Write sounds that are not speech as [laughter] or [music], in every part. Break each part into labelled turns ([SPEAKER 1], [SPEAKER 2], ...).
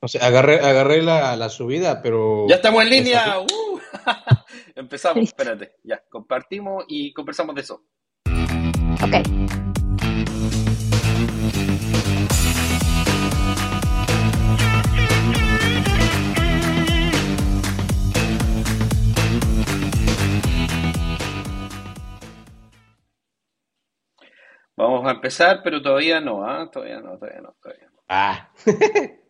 [SPEAKER 1] O sea, agarré, agarré la, la subida, pero...
[SPEAKER 2] Ya estamos en línea. ¡Uh! [laughs] Empezamos, espérate. Ya, compartimos y conversamos de eso.
[SPEAKER 3] Ok.
[SPEAKER 2] Vamos a empezar, pero todavía no, ¿ah? Todavía no, todavía no, todavía no.
[SPEAKER 1] Ah. [laughs]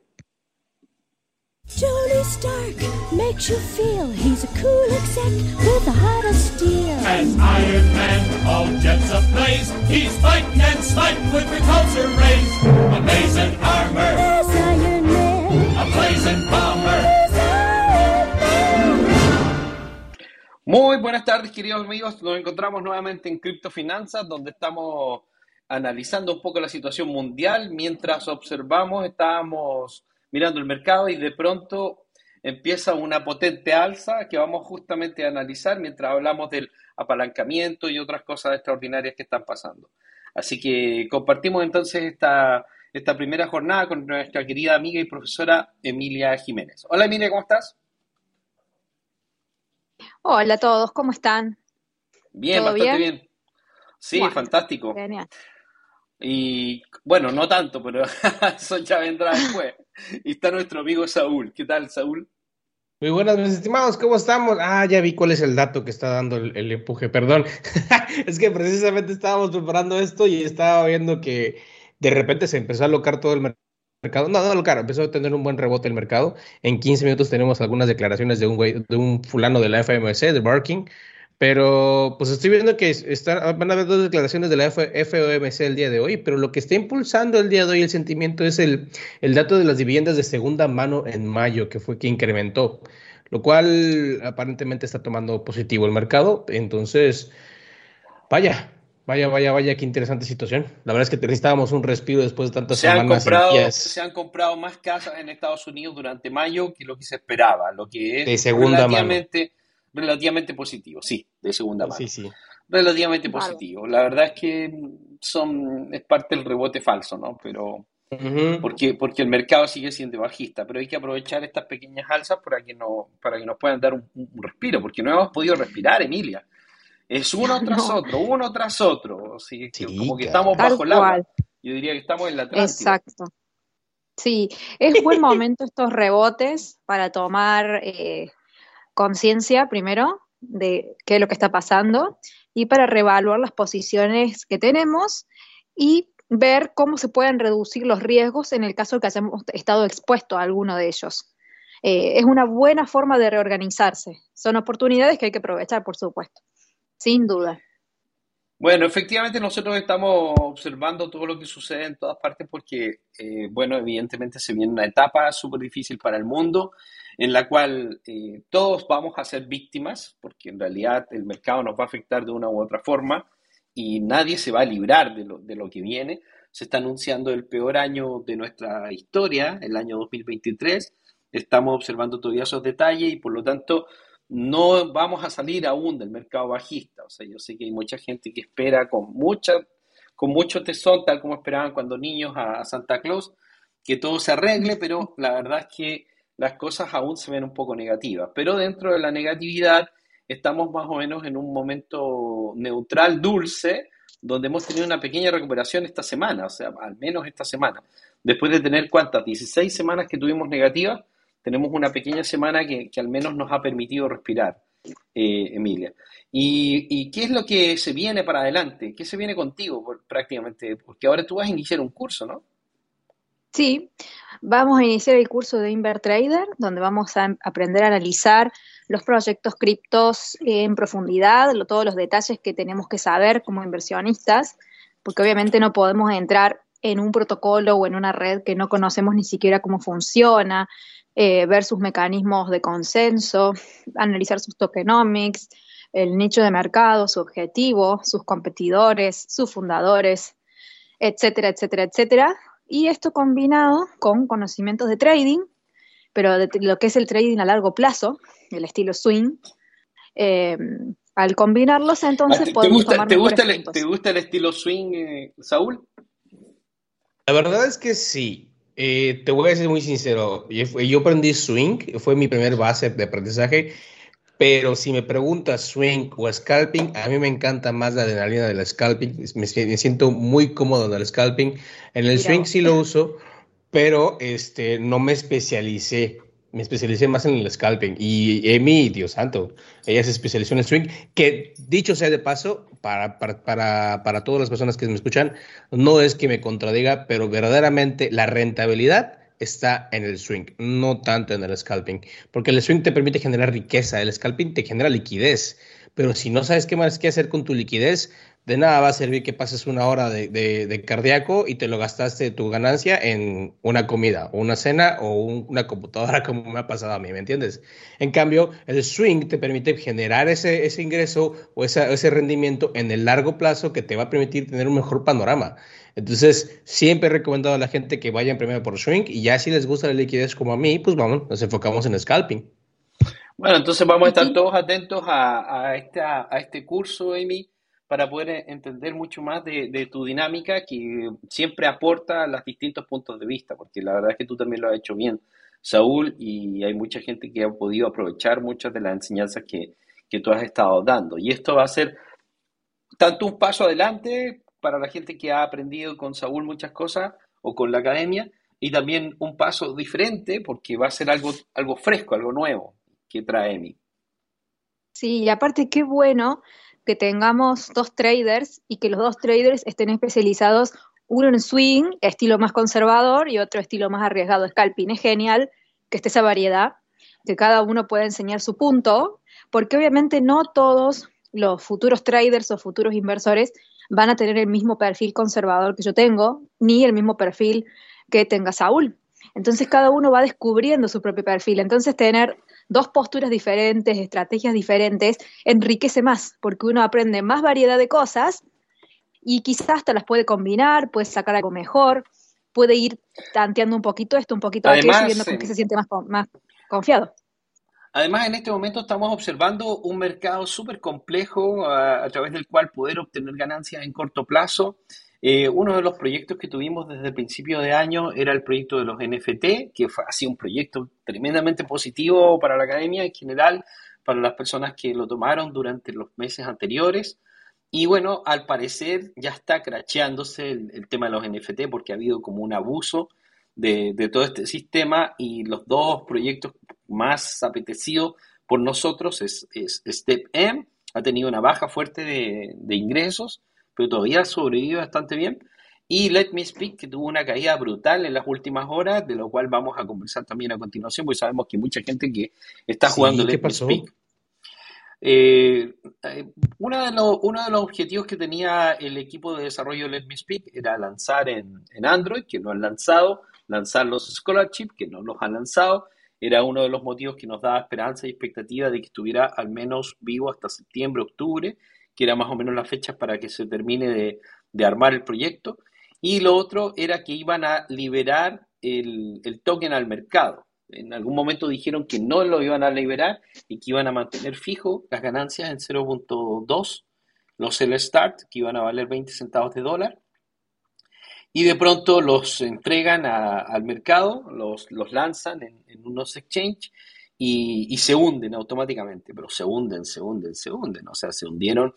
[SPEAKER 4] Tony Stark makes you feel he's a cool exec with a heart of steel.
[SPEAKER 5] As Iron Man, all jets ablaze, he's fighting and smiting with repulsor rays. Amazing armor,
[SPEAKER 4] There's Iron Man.
[SPEAKER 5] a blazing bomber.
[SPEAKER 4] There's Iron Man.
[SPEAKER 2] Muy buenas tardes, queridos amigos. Nos encontramos nuevamente en Criptofinanzas, donde estamos analizando un poco la situación mundial. Mientras observamos, estábamos mirando el mercado y de pronto empieza una potente alza que vamos justamente a analizar mientras hablamos del apalancamiento y otras cosas extraordinarias que están pasando. Así que compartimos entonces esta, esta primera jornada con nuestra querida amiga y profesora Emilia Jiménez. Hola Emilia, ¿cómo estás?
[SPEAKER 3] Hola a todos, ¿cómo están?
[SPEAKER 2] Bien,
[SPEAKER 3] ¿Todo
[SPEAKER 2] bastante
[SPEAKER 3] bien?
[SPEAKER 2] bien. Sí,
[SPEAKER 3] Bueno,
[SPEAKER 2] fantástico.
[SPEAKER 3] Genial.
[SPEAKER 2] Y bueno, no tanto, pero [laughs] eso ya vendrá después. Y está nuestro amigo Saúl. ¿Qué tal, Saúl?
[SPEAKER 1] Muy buenas, mis estimados, ¿cómo estamos? Ah, ya vi cuál es el dato que está dando el, empuje, perdón. [laughs] Es que precisamente estábamos preparando esto y estaba viendo que de repente se empezó a alocar todo el mer- mercado. No, no alocar, empezó a tener un buen rebote el mercado. En 15 minutos tenemos algunas declaraciones de un de un fulano de la FMC, de Barking. Pero pues estoy viendo que están, van a haber dos declaraciones de la FOMC el día de hoy, pero lo que está impulsando el día de hoy el sentimiento es el, el dato de las viviendas de segunda mano en mayo, que fue que incrementó, lo cual aparentemente está tomando positivo el mercado. Entonces, vaya, vaya, vaya, vaya, qué interesante situación. La verdad es que necesitábamos un respiro después de tantas
[SPEAKER 2] Se han
[SPEAKER 1] semanas en
[SPEAKER 2] comprado, se han comprado más casas en Estados Unidos durante mayo que lo que se esperaba, lo que
[SPEAKER 1] de
[SPEAKER 2] es
[SPEAKER 1] segunda mano.
[SPEAKER 2] Relativamente, positivo, sí, de segunda mano.
[SPEAKER 1] Sí, sí.
[SPEAKER 2] Relativamente positivo. La verdad es que son, es parte del rebote falso, ¿no? Pero porque, porque el mercado sigue siendo bajista, pero hay que aprovechar estas pequeñas alzas para que, no, para que nos puedan dar un, un respiro, porque no hemos podido respirar, Emilia. Es uno [laughs] tras
[SPEAKER 3] No.
[SPEAKER 2] otro, uno tras otro. Así que
[SPEAKER 1] Sí,
[SPEAKER 2] como que estamos
[SPEAKER 3] Tal
[SPEAKER 2] bajo el agua. Yo diría que estamos en la.
[SPEAKER 3] Exacto. Sí, es buen momento estos rebotes para tomar eh, conciencia primero de qué es lo que está pasando y para reevaluar las posiciones que tenemos y ver cómo se pueden reducir los riesgos en el caso de que hayamos estado expuestos a alguno de ellos. Eh, es una buena forma de reorganizarse. Son oportunidades que hay que aprovechar, por supuesto. Sin duda.
[SPEAKER 2] Bueno, efectivamente nosotros estamos observando todo lo que sucede en todas partes porque, eh, bueno, evidentemente se viene una etapa súper difícil para el mundo en la cual eh, todos vamos a ser víctimas porque en realidad el mercado nos va a afectar de una u otra forma y nadie se va a librar de lo, de lo que viene. Se está anunciando el peor año de nuestra historia, el año 2023. Estamos observando todavía esos detalles y por lo tanto no vamos a salir aún del mercado bajista. O sea, yo sé que hay mucha gente que espera con mucha, con mucho tesón, tal como esperaban cuando niños a, a Santa Claus, que todo se arregle, pero la verdad es que las cosas aún se ven un poco negativas. Pero dentro de la negatividad estamos más o menos en un momento neutral, dulce, donde hemos tenido una pequeña recuperación esta semana, o sea, al menos esta semana. Después de tener cuántas, 16 semanas que tuvimos negativas, tenemos una pequeña semana que, que al menos nos ha permitido respirar, eh, Emilia. ¿Y, qué es lo que se viene para adelante? ¿Qué se viene contigo prácticamente? Porque ahora tú vas a iniciar un curso, ¿no?
[SPEAKER 3] Sí, vamos a iniciar el curso de InverTrader, donde vamos a aprender a analizar los proyectos criptos en profundidad, todos los detalles que tenemos que saber como inversionistas, porque obviamente no podemos entrar en un protocolo o en una red que no conocemos ni siquiera cómo funciona, eh, ver sus mecanismos de consenso, analizar sus tokenomics, el nicho de mercado, su objetivo, sus competidores, sus fundadores, etcétera, etcétera, etcétera. Y esto combinado con conocimientos de trading, pero de lo que es el trading a largo plazo, el estilo swing, eh, al combinarlos
[SPEAKER 2] Ah,
[SPEAKER 3] entonces
[SPEAKER 2] ¿Te, te
[SPEAKER 3] podemos
[SPEAKER 2] gusta,
[SPEAKER 3] tomar
[SPEAKER 2] te, gusta el, te gusta el estilo swing, eh, Saúl?
[SPEAKER 1] La verdad es que sí. Eh, te voy a ser muy sincero. Yo, yo aprendí swing, fue mi primer base de aprendizaje. Pero si me preguntas swing o scalping, a mí me encanta más la adrenalina del scalping. Me, me siento muy cómodo en el scalping. En el
[SPEAKER 3] Mira
[SPEAKER 1] swing sí lo uso, pero este, no me especialicé. Me especialicé más en el scalping. Y Amy, Dios santo, ella se especializó en el swing. Que dicho sea de paso, para, para, para, para todas las personas que me escuchan, no es que me contradiga, pero verdaderamente la rentabilidad está en el swing, no tanto en el scalping, porque el swing te permite generar riqueza, el scalping te genera liquidez, pero si no sabes qué más que hacer con tu liquidez, de nada va a servir que pases una hora de, de, de cardíaco y te lo gastaste tu ganancia en una comida, o una cena o un, una computadora [laughs] como me ha pasado a mí, ¿me entiendes? En cambio, el swing te permite generar ese, ese ingreso o esa, ese rendimiento en el largo plazo que te va a permitir tener un mejor panorama. Entonces, siempre he recomendado a la gente que vayan primero por swing y ya si les gusta la liquidez como a mí, pues vamos, nos enfocamos en scalping.
[SPEAKER 2] Bueno, entonces vamos a estar todos atentos a, a, esta- a este curso, Amy, para poder entender mucho más de, tu dinámica que siempre aporta los distintos puntos de vista, porque la verdad es que tú también lo has hecho bien, Saúl, y hay mucha gente que ha podido aprovechar muchas de las enseñanzas que, que tú has estado dando. Y esto va a ser tanto un paso adelante para la gente que ha aprendido con Saúl muchas cosas o con la academia, y también un paso diferente porque va a ser algo, algo fresco, algo nuevo que trae Emi.
[SPEAKER 3] Sí, y aparte qué bueno que tengamos dos traders y que los dos traders estén especializados, uno en swing, estilo más conservador, y otro estilo más arriesgado, scalping. Es genial que esté esa variedad, que cada uno pueda enseñar su punto, porque obviamente no todos los futuros traders o futuros inversores van a tener el mismo perfil conservador que yo tengo, ni el mismo perfil que tenga Saúl. Entonces cada uno va descubriendo su propio perfil. Entonces tener dos posturas diferentes, estrategias diferentes, enriquece más, porque uno aprende más variedad de cosas y quizás hasta las puede combinar, puede sacar algo mejor, puede ir tanteando un poquito esto, un poquito aquello,
[SPEAKER 2] Además,
[SPEAKER 3] y viendo con qué se siente más, más confiado.
[SPEAKER 2] Además, en este momento estamos observando un mercado súper complejo a, a través del cual poder obtener ganancias en corto plazo. Eh, uno de los proyectos que tuvimos desde el principio de año era el proyecto de los NFT, que fue así un proyecto tremendamente positivo para la academia en general, para las personas que lo tomaron durante los meses anteriores. Y bueno, al parecer ya está cracheándose el, el tema de los NFT porque ha habido como un abuso de, de todo este sistema y los dos proyectos más apetecidos por nosotros es, es Step M, ha tenido una baja fuerte de, de ingresos, pero todavía ha sobrevivido bastante bien. Y Let Me Speak, que tuvo una caída brutal en las últimas horas, de lo cual vamos a conversar también a continuación, porque sabemos que mucha gente que está jugando
[SPEAKER 1] ¿qué
[SPEAKER 2] Let Me? Speak. Eh, eh, uno, de los, uno de los objetivos que tenía el equipo de desarrollo de Let Me Speak era lanzar en, en Android, que no han lanzado, lanzar los scholarships, que no los han lanzado. Era uno de los motivos que nos daba esperanza y expectativa de que estuviera al menos vivo hasta septiembre, octubre, que era más o menos la fecha para que se termine de, de armar el proyecto. Y lo otro era que iban a liberar el, el token al mercado. En algún momento dijeron que no lo iban a liberar y que iban a mantener fijo las ganancias en 0.2, los Sell Start, que iban a valer 20 centavos de dólar, y de pronto los entregan al mercado, los, los lanzan en, en unos exchange y, se hunden automáticamente, pero se hunden, se hunden, se hunden, o sea, se hundieron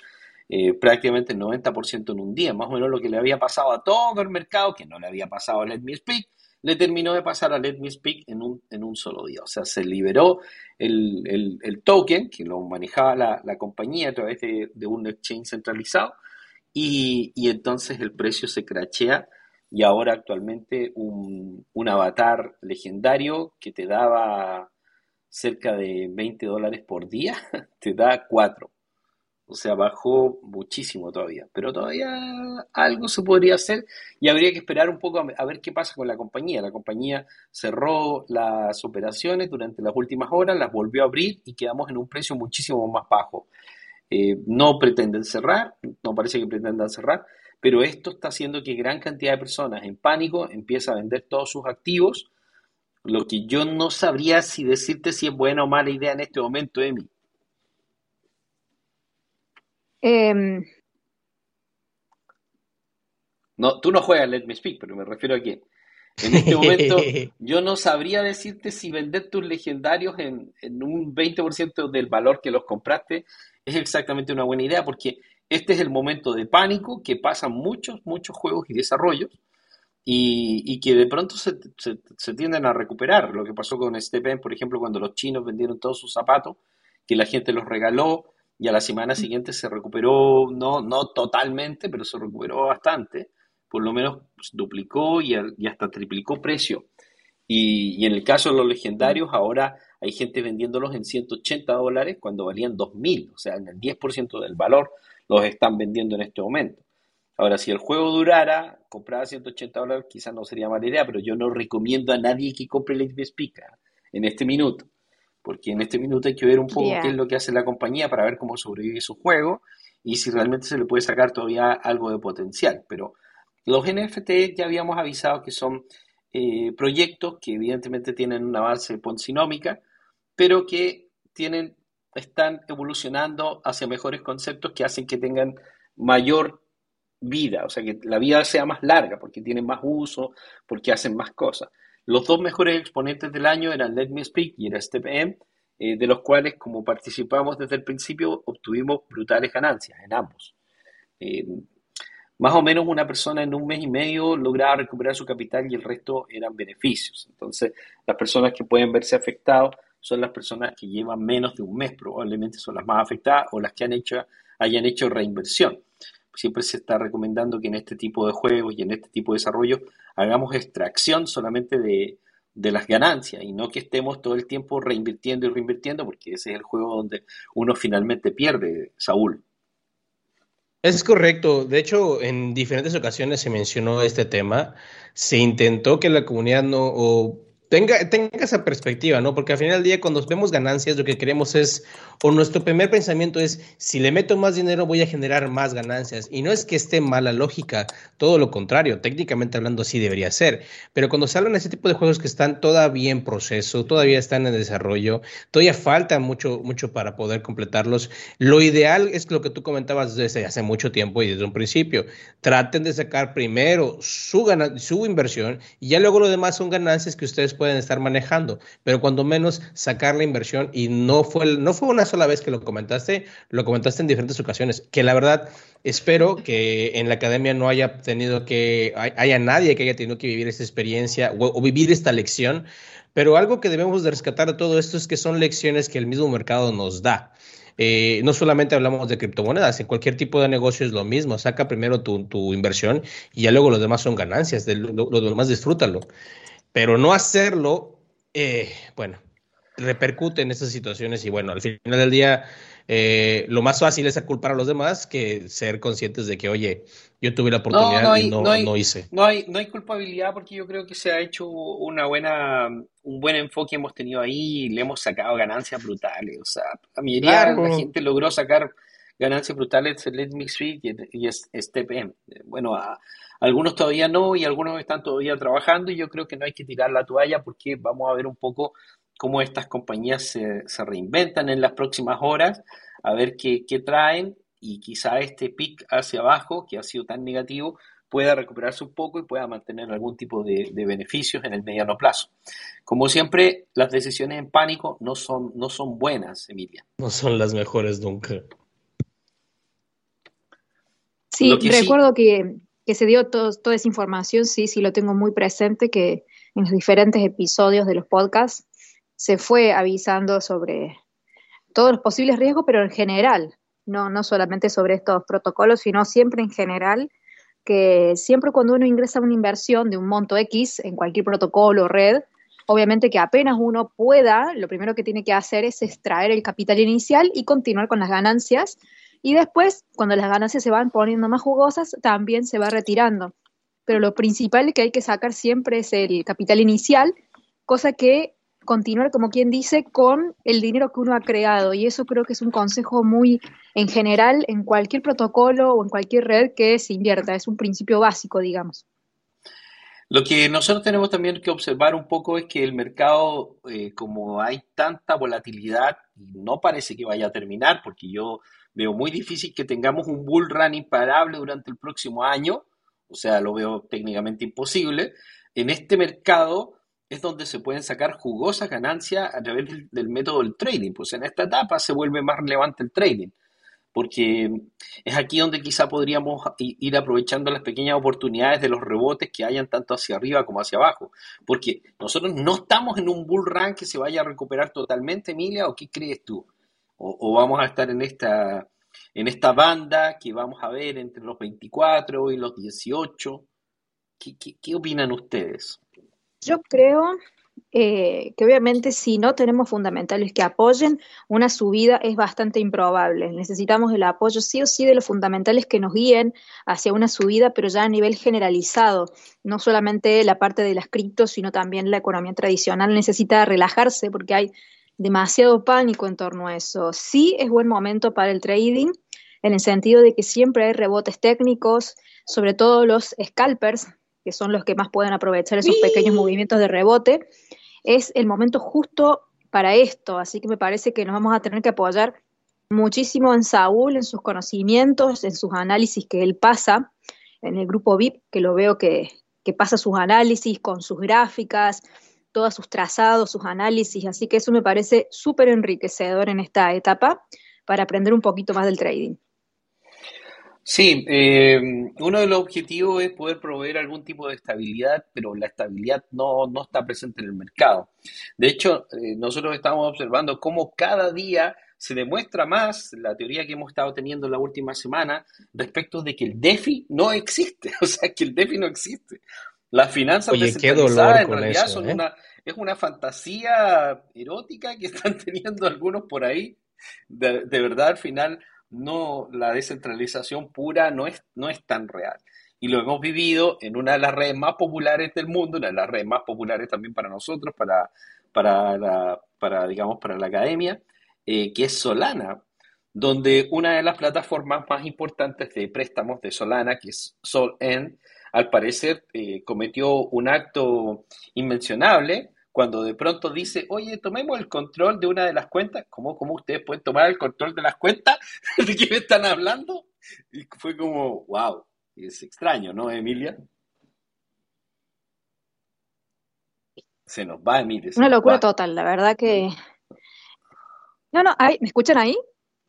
[SPEAKER 2] eh, prácticamente el 90% en un día, más o menos lo que le había pasado a todo el mercado, que no le había pasado a Let Me Speak, le terminó de pasar a Let Me Speak en un, en un solo día. O sea, se liberó el, el- el token que lo manejaba la, la compañía a través de, de un exchange centralizado y, y entonces el precio se crachea y ahora actualmente un, un avatar legendario que te daba cerca de 20 dólares por día, [laughs] te da 4. O sea, bajó muchísimo todavía, pero todavía algo se podría hacer y habría que esperar un poco a, ver qué pasa con la compañía. La compañía cerró las operaciones durante las últimas horas, las volvió a abrir y quedamos en un precio muchísimo más bajo. Eh, no pretenden cerrar, no parece que pretendan cerrar, pero esto está haciendo que gran cantidad de personas en pánico empiecen a vender todos sus activos, lo que yo no sabría si decirte si es buena o mala idea en este momento, Emi.
[SPEAKER 3] Em,
[SPEAKER 2] No, tú no juegas Let Me Speak, pero me refiero a que En este momento, [laughs] yo no sabría decirte si vender tus legendarios en, en un 20% del valor que los compraste es exactamente una buena idea, porque este es el momento de pánico que pasan muchos, muchos juegos y desarrollos y, y que de pronto se, se, se tienden a recuperar. Lo que pasó con Stepen, por ejemplo, cuando los chinos vendieron todos sus zapatos, que la gente los regaló y a la semana siguiente se recuperó, no, no totalmente, pero se recuperó bastante, por lo menos pues, duplicó y, y hasta triplicó precio. Y, y, en el caso de los legendarios, ahora hay gente vendiéndolos en 180 dólares cuando valían 2.000, o sea, en el 10% del valor los están vendiendo en este momento. Ahora, si el juego durara, comprar a 180 dólares quizás no sería mala idea, pero yo no recomiendo a nadie que compre el XP en este minuto porque en este minuto hay que ver un poco yeah. qué es lo que hace la compañía para ver cómo sobrevive su juego y si realmente se le puede sacar todavía algo de potencial. Pero los NFT ya habíamos avisado que son eh, proyectos que evidentemente tienen una base poncinómica, pero que tienen, están evolucionando hacia mejores conceptos que hacen que tengan mayor vida, o sea, que la vida sea más larga, porque tienen más uso, porque hacen más cosas. Los dos mejores exponentes del año eran Let Me Speak y era Step M, eh, de los cuales, como participamos desde el principio, obtuvimos brutales ganancias en ambos. Eh, más o menos una persona en un mes y medio lograba recuperar su capital y el resto eran beneficios. Entonces, las personas que pueden verse afectados son las personas que llevan menos de un mes, probablemente son las más afectadas o las que han hecho, hayan hecho reinversión siempre se está recomendando que en este tipo de juegos y en este tipo de desarrollo hagamos extracción solamente de, de las ganancias y no que estemos todo el tiempo reinvirtiendo y reinvirtiendo, porque ese es el juego donde uno finalmente pierde, Saúl.
[SPEAKER 1] Es correcto. De hecho, en diferentes ocasiones se mencionó este tema. Se intentó que la comunidad no, tenga, tenga esa perspectiva, ¿no? Porque al final del día, cuando vemos ganancias, lo que queremos es, o nuestro primer pensamiento es, si le meto más dinero, voy a generar más ganancias. Y no es que esté mala lógica, todo lo contrario, técnicamente hablando, así debería ser. Pero cuando de ese tipo de juegos que están todavía en proceso, todavía están en desarrollo, todavía falta mucho, mucho para poder completarlos, lo ideal es lo que tú comentabas desde hace mucho tiempo y desde un principio. Traten de sacar primero su, su inversión y ya luego lo demás son ganancias que ustedes pueden estar manejando, pero cuando menos sacar la inversión y no fue, no fue una sola vez que lo comentaste, lo comentaste en diferentes ocasiones, que la verdad espero que en la academia no haya tenido que, haya nadie que haya tenido que vivir esa experiencia o, o vivir esta lección, pero algo que debemos de rescatar de todo esto es que son lecciones que el mismo mercado nos da. Eh, no solamente hablamos de criptomonedas, en cualquier tipo de negocio es lo mismo. Saca primero tu, tu inversión y ya luego los demás son ganancias, de lo, lo, demás disfrútalo pero no hacerlo, eh, bueno, repercute en esas situaciones y bueno, al final del día eh, lo más fácil es culpar a los demás que ser conscientes de que, oye, yo tuve la oportunidad no, no hay, y no, no, hay, no, hice.
[SPEAKER 2] No hay, no hay culpabilidad porque yo creo que se ha hecho una buena, un buen enfoque hemos tenido ahí y le hemos sacado ganancias brutales. O sea, la mayoría claro. de la gente logró sacar ganancias brutales Let Me Speak y, Step M. Bueno, algunos todavía no y algunos están todavía trabajando y yo creo que no hay que tirar la toalla porque vamos a ver un poco cómo estas compañías se, reinventan en las próximas horas, a ver qué, traen y quizá este pic hacia abajo, que ha sido tan negativo, pueda recuperarse un poco y pueda mantener algún tipo de, de, beneficios en el mediano plazo. Como siempre, las decisiones en pánico no son, no son buenas, Emilia.
[SPEAKER 1] No son las mejores nunca.
[SPEAKER 3] Sí, recuerdo sí... que que se dio todo, toda esa información, sí, sí lo tengo muy presente, que en los diferentes episodios de los podcasts se fue avisando sobre todos los posibles riesgos, pero en general, no, no solamente sobre estos protocolos, sino siempre en general, que siempre cuando uno ingresa una inversión de un monto X en cualquier protocolo o red, obviamente que apenas uno pueda, lo primero que tiene que hacer es extraer el capital inicial y continuar con las ganancias y después, cuando las ganancias se van poniendo más jugosas, también se va retirando. Pero lo principal que hay que sacar siempre es el capital inicial, cosa que continuar, como quien dice, con el dinero que uno ha creado. Y eso creo que es un consejo muy en general en cualquier protocolo o en cualquier red que se invierta. Es un principio básico, digamos.
[SPEAKER 2] Lo que nosotros tenemos también que observar un poco es que el mercado, eh, como hay tanta volatilidad, no parece que vaya a terminar, porque yo veo muy difícil que tengamos un bull run imparable durante el próximo año, o sea, lo veo técnicamente imposible, en este mercado es donde se pueden sacar jugosas ganancias a través del, del método del trading. Pues en esta etapa se vuelve más relevante el trading porque es aquí donde quizá podríamos ir aprovechando las pequeñas oportunidades de los rebotes que hayan tanto hacia arriba como hacia abajo, porque nosotros no estamos en un bull run que se vaya a recuperar totalmente, Emilia, ¿o qué crees tú? ¿O, vamos a estar en esta, en esta banda que vamos a ver entre los 24 y los 18? ¿Qué, qué opinan ustedes?
[SPEAKER 3] Yo creo eh, que obviamente si no tenemos fundamentales que apoyen, una subida es bastante improbable. Necesitamos el apoyo sí o sí de los fundamentales que nos guíen hacia una subida, pero ya a nivel generalizado. No solamente la parte de las criptos, sino también la economía tradicional necesita relajarse porque hay demasiado pánico en torno a eso. Sí es buen momento para el trading, en el sentido de que siempre hay rebotes técnicos, sobre todo los scalpers, que son los que más pueden aprovechar esos pequeños movimientos de rebote, es el momento justo para esto. Así que me parece que nos vamos a tener que apoyar muchísimo en Saúl, en sus conocimientos, en sus análisis que él pasa, en el grupo VIP, que lo veo que, que pasa sus análisis con sus gráficas, todos sus trazados, sus análisis. Así que eso me parece súper enriquecedor en esta etapa para aprender un poquito más del trading.
[SPEAKER 2] Sí, eh, uno de los objetivos es poder proveer algún tipo de estabilidad, pero la estabilidad no, no está presente en el mercado. De hecho, eh, nosotros estamos observando cómo cada día se demuestra más la teoría que hemos estado teniendo en la última semana respecto de que el DeFi no existe, [laughs] o sea, que el DeFi no existe. Las finanzas
[SPEAKER 1] Oye, dolor
[SPEAKER 2] en realidad
[SPEAKER 1] eso,
[SPEAKER 2] son
[SPEAKER 1] ¿eh?
[SPEAKER 2] una, es una fantasía erótica que [laughs] están teniendo algunos por ahí. De, de verdad, al final no, la descentralización pura no es, no es tan real. Y lo hemos vivido en una de las redes más populares del mundo, una de las redes más populares también para nosotros, para, para, la, para digamos, para la academia, eh, que es Solana, donde una de las plataformas más importantes de préstamos de Solana, que es SolN, al parecer eh, cometió un acto inmencionable cuando de pronto dice, oye, tomemos el control de una de las cuentas. ¿Cómo, cómo ustedes pueden tomar el control de las cuentas? [laughs] ¿De qué me están hablando? Y fue como, wow, es extraño, ¿no, Emilia? Se nos va, Emilia.
[SPEAKER 3] Una locura
[SPEAKER 2] va.
[SPEAKER 3] total, la verdad que... No, no, ahí- ¿me escuchan ahí?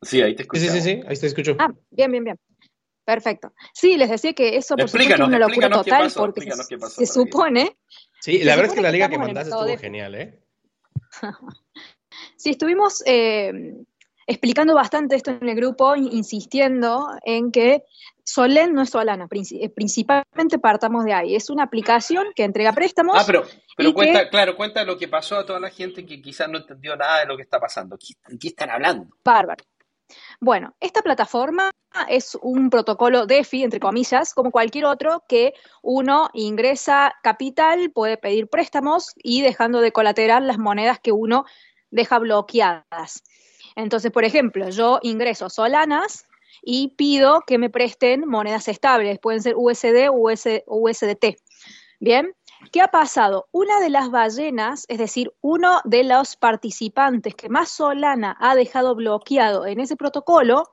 [SPEAKER 2] Sí, ahí te
[SPEAKER 1] Sí, sí, sí, sí, ahí te escucho.
[SPEAKER 3] Ah, bien, bien, bien. Perfecto. Sí, les decía que eso por supuesto es
[SPEAKER 2] Explícanos,
[SPEAKER 3] una locura total
[SPEAKER 2] pasó,
[SPEAKER 3] porque se,
[SPEAKER 2] explícanos qué pasó,
[SPEAKER 3] se supone,
[SPEAKER 1] Sí, la verdad es que la liga que mandaste estuvo
[SPEAKER 3] de
[SPEAKER 1] genial, ¿eh? [laughs]
[SPEAKER 3] Sí, estuvimos eh, explicando bastante esto en el grupo, in- insistiendo en que Solen no es Solana, eh, principalmente partamos de ahí. Es una aplicación que entrega préstamos.
[SPEAKER 2] Ah, pero, cuenta,
[SPEAKER 3] que-
[SPEAKER 2] claro, cuenta lo que pasó a toda la gente que quizás no entendió nada de lo que está pasando. ¿Qué, de qué están hablando?
[SPEAKER 3] Bárbaro. Bueno, esta plataforma es un protocolo DeFi, entre comillas, como cualquier otro, que uno ingresa capital, puede pedir préstamos y dejando de colateral las monedas que uno deja bloqueadas. Entonces, por ejemplo, yo ingreso Solanas y pido que me presten monedas estables, pueden ser USD o US USDT. Bien, ¿qué ha pasado? Una de las ballenas, es decir, uno de los participantes que más Solana ha dejado bloqueado en ese protocolo,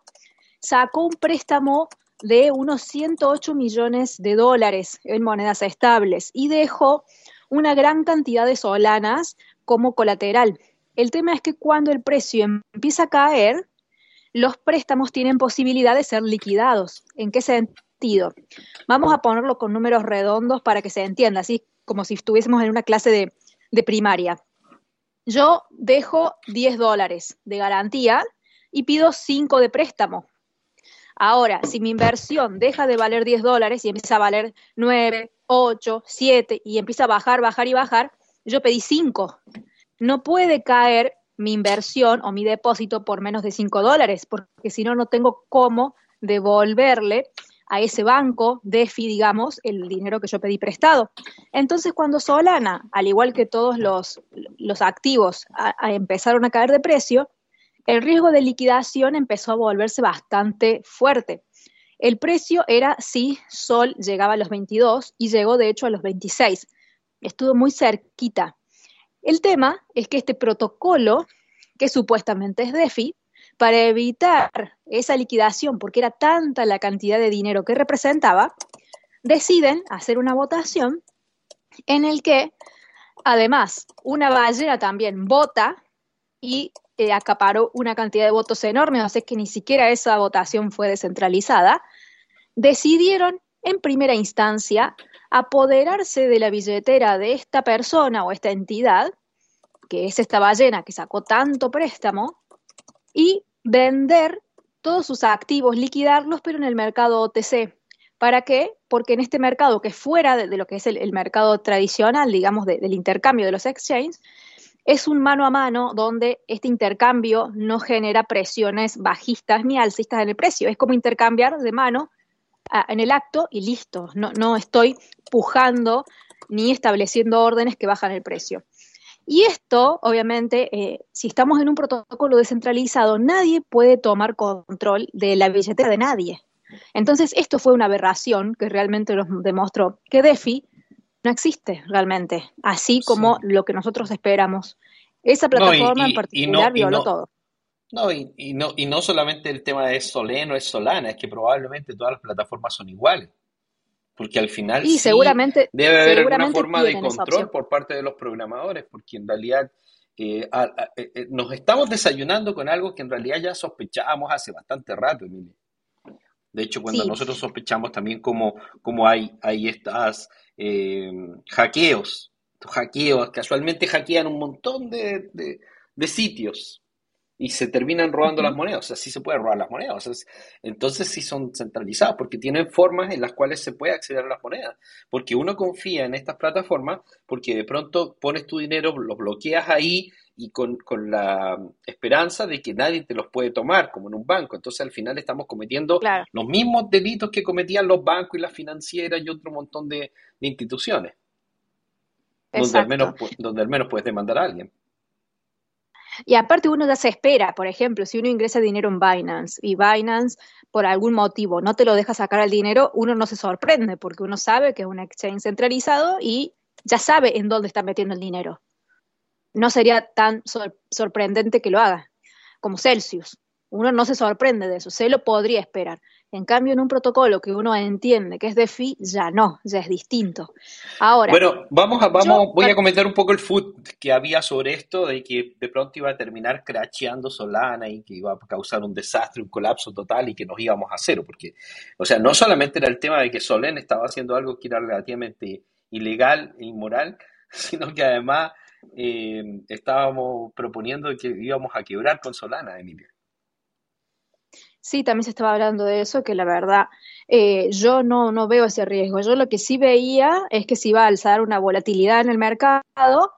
[SPEAKER 3] sacó un préstamo de unos 108 millones de dólares en monedas estables y dejó una gran cantidad de solanas como colateral. El tema es que cuando el precio empieza a caer, los préstamos tienen posibilidad de ser liquidados. ¿En qué sentido? Vamos a ponerlo con números redondos para que se entienda, así como si estuviésemos en una clase de, primaria. Yo dejo 10 dólares de garantía y pido 5 de préstamo. Ahora, si mi inversión deja de valer 10 dólares y empieza a valer 9, 8, 7 y empieza a bajar, bajar y bajar, yo pedí 5. No puede caer mi inversión o mi depósito por menos de 5 dólares, porque si no, no tengo cómo devolverle a ese banco, DeFi, digamos, el dinero que yo pedí prestado. Entonces, cuando Solana, al igual que todos los, los activos, empezaron a caer de precio, el riesgo de liquidación empezó a volverse bastante fuerte. El precio era si Sol llegaba a los 22 y llegó de hecho a los 26. Estuvo muy cerquita. El tema es que este protocolo, que supuestamente es DeFi, para evitar esa liquidación, porque era tanta la cantidad de dinero que representaba, deciden hacer una votación en el que además una ballena también vota y eh, acaparó una cantidad de votos enorme, o sea que ni siquiera esa votación fue descentralizada, decidieron en primera instancia apoderarse de la billetera de esta persona o esta entidad, que es esta ballena que sacó tanto préstamo, y vender todos sus activos, liquidarlos, pero en el mercado OTC. ¿Para qué? Porque en este mercado que es fuera de, lo que es el, mercado tradicional, digamos, de, del intercambio de los exchanges, es un mano a mano donde este intercambio no genera presiones bajistas ni alcistas en el precio. Es como intercambiar de mano en el acto y listo. No, no estoy pujando ni estableciendo órdenes que bajan el precio. Y esto, obviamente, eh, si estamos en un protocolo descentralizado, nadie puede tomar control de la billetera de nadie. Entonces, esto fue una aberración que realmente nos demostró que DeFi no existe realmente, así como
[SPEAKER 2] Sí.
[SPEAKER 3] lo que nosotros esperamos. Esa
[SPEAKER 2] No, y,
[SPEAKER 3] plataforma en particular
[SPEAKER 2] no,
[SPEAKER 3] violó
[SPEAKER 2] no,
[SPEAKER 3] todo.
[SPEAKER 2] no, y, y no, y no solamente el tema de Soleno es Solana, es que probablemente todas las plataformas son iguales. Porque al final
[SPEAKER 3] Y
[SPEAKER 2] sí
[SPEAKER 3] seguramente,
[SPEAKER 2] debe haber alguna
[SPEAKER 3] seguramente
[SPEAKER 2] forma de control por parte de los programadores, porque en realidad eh, a- a- eh, eh, nos estamos desayunando con algo que en realidad ya sospechábamos hace bastante rato, Emilia. De hecho, cuando
[SPEAKER 3] Sí,
[SPEAKER 2] nosotros sospechamos también como, como hay, hay estas eh, hackeos, estos hackeos, casualmente hackean un montón de, de- de sitios y se terminan robando las monedas. Así se puede robar las monedas. O sea, es- entonces sí son centralizados porque tienen formas en las cuales se puede acceder a las monedas. Porque uno confía en estas plataformas porque de pronto pones tu dinero, lo bloqueas ahí y con, con la esperanza de que nadie te los puede tomar, como en un banco. Entonces al final estamos cometiendo
[SPEAKER 3] claro,
[SPEAKER 2] los mismos delitos que cometían los bancos y las financieras y otro montón de, de instituciones, donde al menos, donde al menos puedes demandar a alguien.
[SPEAKER 3] Y aparte uno ya se espera, por ejemplo, si uno ingresa dinero en Binance y Binance por algún motivo no te lo deja sacar el dinero, uno no se sorprende porque uno sabe que es un exchange centralizado y ya sabe en dónde está metiendo el dinero. No sería tan sor- sorprendente que lo haga como Celsius. Uno no se sorprende de eso, se lo podría esperar. En cambio, en un protocolo que uno entiende que es DeFi, ya no, ya es distinto. Ahora,
[SPEAKER 2] Bueno, vamos a, vamos,
[SPEAKER 3] yo,
[SPEAKER 2] voy a comentar un poco el food que había sobre esto, de que de pronto iba a terminar crasheando Solana y que iba a causar un desastre, un colapso total y que nos íbamos a cero, porque, o sea, no solamente era el tema de que Solana estaba haciendo algo que era relativamente ilegal e inmoral, [laughs] sino que además eh, estábamos proponiendo que íbamos a quebrar con Solana, Emilia.
[SPEAKER 3] Sí, también se estaba hablando de eso, que la verdad eh, yo no, no veo ese riesgo. Yo lo que sí veía es que se iba a alzar una volatilidad en el mercado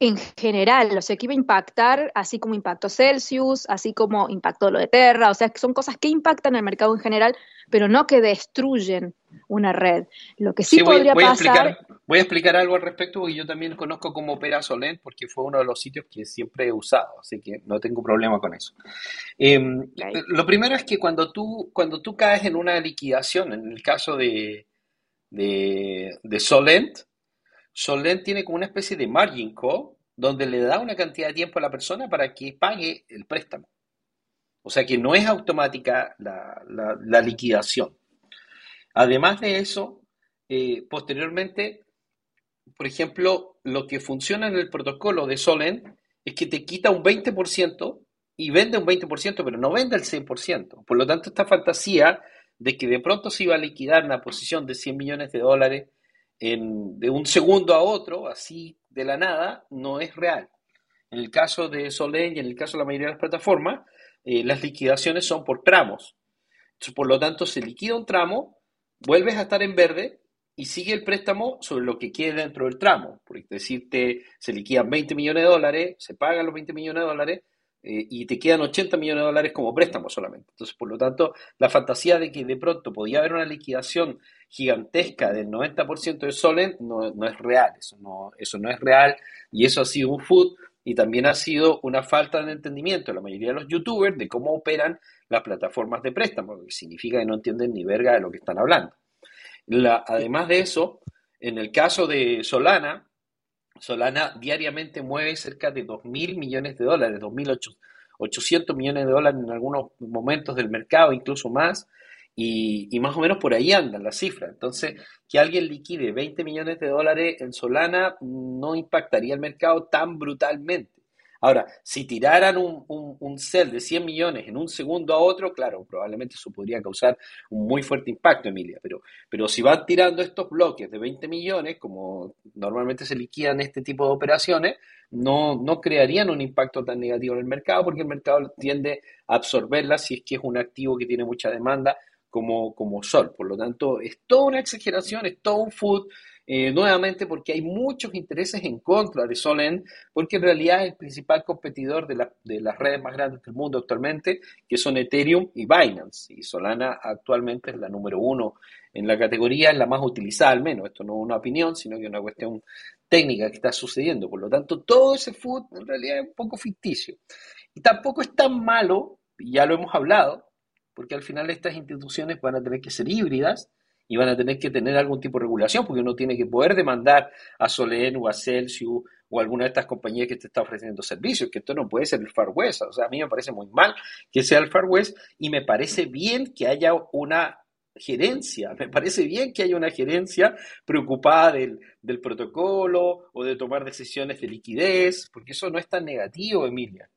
[SPEAKER 3] en general, o sea, que iba a impactar, así como impactó Celsius, así como impactó lo de Terra, o sea, que son cosas que impactan el mercado en general, pero no que destruyen una red. Lo que sí, podría
[SPEAKER 2] voy a
[SPEAKER 3] pasar,
[SPEAKER 2] explicar, voy a explicar algo al respecto porque yo también conozco cómo opera Solent porque fue uno de los sitios que siempre he usado, así que no tengo problema con eso. Eh,
[SPEAKER 3] Ok.
[SPEAKER 2] lo primero es que cuando tú, cuando tú caes en una liquidación, en el caso de, de, de Solent, Solent tiene como una especie de margin call donde le da una cantidad de tiempo a la persona para que pague el préstamo. O sea que no es automática la liquidación. Además de eso, eh, posteriormente, por ejemplo, lo que funciona en el protocolo de Solent es que te quita un 20% y vende un 20%, pero no vende el 100%. Por lo tanto, esta fantasía de que de pronto se iba a liquidar una posición de 100 millones de dólares en- de un segundo a otro, así de la nada, no es real. En el caso de Solent y en el caso de la mayoría de las plataformas, eh, las liquidaciones son por tramos. Entonces, por lo tanto, se liquida un tramo, vuelves a estar en verde y sigue el préstamo sobre lo que quede dentro del tramo. Por decirte, se liquidan 20 millones de dólares, se pagan los 20 millones de dólares eh, y te quedan 80 millones de dólares como préstamo solamente. Entonces, por lo tanto, la fantasía de que de pronto podía haber una liquidación gigantesca del 90% de Solent no, no es real, eso no, eso no es real y eso ha sido un food y también ha sido una falta de entendimiento de la mayoría de los youtubers de cómo operan las plataformas de préstamo, lo que significa que no entienden ni verga de lo que están hablando. La- además de eso, en el caso de Solana, Solana diariamente mueve cerca de 2.000 millones de dólares, 2.800 millones de dólares en algunos momentos del mercado, incluso más, Y, y más o menos por ahí andan las cifras. Entonces, que alguien liquide 20 millones de dólares en Solana no impactaría el mercado tan brutalmente. Ahora, si tiraran un, un, sell de 100 millones en un segundo a otro, claro, probablemente eso podría causar un muy fuerte impacto, Emilia. Pero, pero si van tirando estos bloques de 20 millones, como normalmente se liquidan este tipo de operaciones, no, no crearían un impacto tan negativo en el mercado porque el mercado tiende a absorberla si es que es un activo que tiene mucha demanda como, como Sol. Por lo tanto, es toda una exageración, es todo un food, eh, nuevamente porque hay muchos intereses en contra de Solen, porque en realidad es el principal competidor de, la, de, las redes más grandes del mundo actualmente, que son Ethereum y Binance. Y Solana actualmente es la número uno en la categoría, es la más utilizada al menos. Esto no es una opinión, sino que es una cuestión técnica que está sucediendo. Por lo tanto, todo ese food en realidad es un poco ficticio. Y tampoco es tan malo, ya lo hemos hablado, porque al final estas instituciones van a tener que ser híbridas y van a tener que tener algún tipo de regulación, porque uno tiene que poder demandar a Solen o a Celsius o a alguna de estas compañías que te está ofreciendo servicios, que esto no puede ser el Far West. O sea, a mí me parece muy mal que sea el Far West y me parece bien que haya una gerencia, [laughs] me parece bien que haya una gerencia preocupada del, del protocolo o de tomar decisiones de liquidez, porque eso no es tan negativo, Emilia.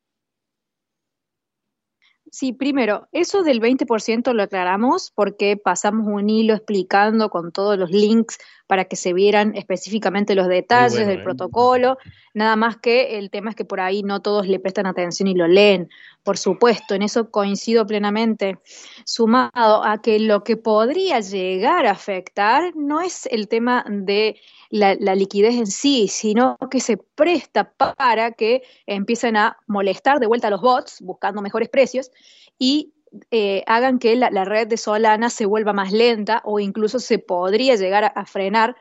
[SPEAKER 3] Sí, primero, eso del 20% lo aclaramos porque pasamos un hilo explicando con todos los links para que se vieran específicamente los detalles
[SPEAKER 1] bueno,
[SPEAKER 3] del
[SPEAKER 1] ¿eh?
[SPEAKER 3] protocolo, nada más que el tema es que por ahí no todos le prestan atención y lo leen, por supuesto, en eso coincido plenamente, sumado a que lo que podría llegar a afectar no es el tema de la, la liquidez en sí, sino que se presta para que empiecen a molestar de vuelta a los bots buscando mejores precios y eh, hagan que la, la, red de Solana se vuelva más lenta o incluso se podría llegar a, a, frenar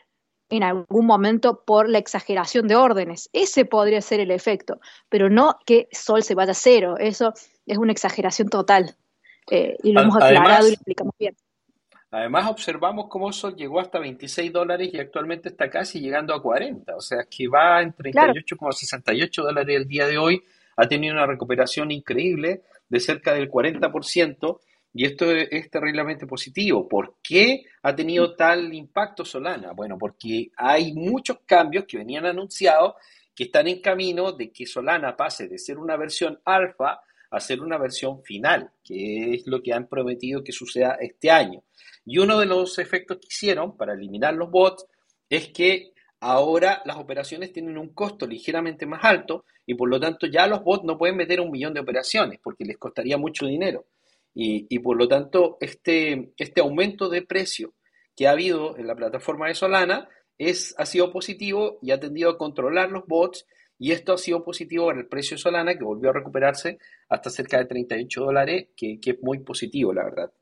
[SPEAKER 3] en algún momento por la exageración de órdenes. Ese podría ser el efecto, pero no que Sol se vaya a cero. Eso es una exageración total. Eh, y lo hemos aclarado Además, y lo explicamos bien.
[SPEAKER 2] Además, observamos cómo Sol llegó hasta 26 dólares y actualmente está casi llegando a 40. O sea, que va en 38,68 claro. dólares el día de hoy. Ha tenido una recuperación increíble de cerca del 40%, y esto es terriblemente positivo. ¿Por qué ha tenido tal impacto Solana? Bueno, porque hay muchos cambios que venían anunciados que están en camino de que Solana pase de ser una versión alfa a ser una versión final, que es lo que han prometido que suceda este año. Y uno de los efectos que hicieron para eliminar los bots es que ahora las operaciones tienen un costo ligeramente más alto y por lo tanto ya los bots no pueden meter un millón de operaciones porque les costaría mucho dinero. Y, por lo tanto este, este aumento de precio que ha habido en la plataforma de Solana es, ha sido positivo y ha tendido a controlar los bots y esto ha sido positivo en el precio de Solana que volvió a recuperarse hasta cerca de 38 dólares, que, que es muy positivo la verdad.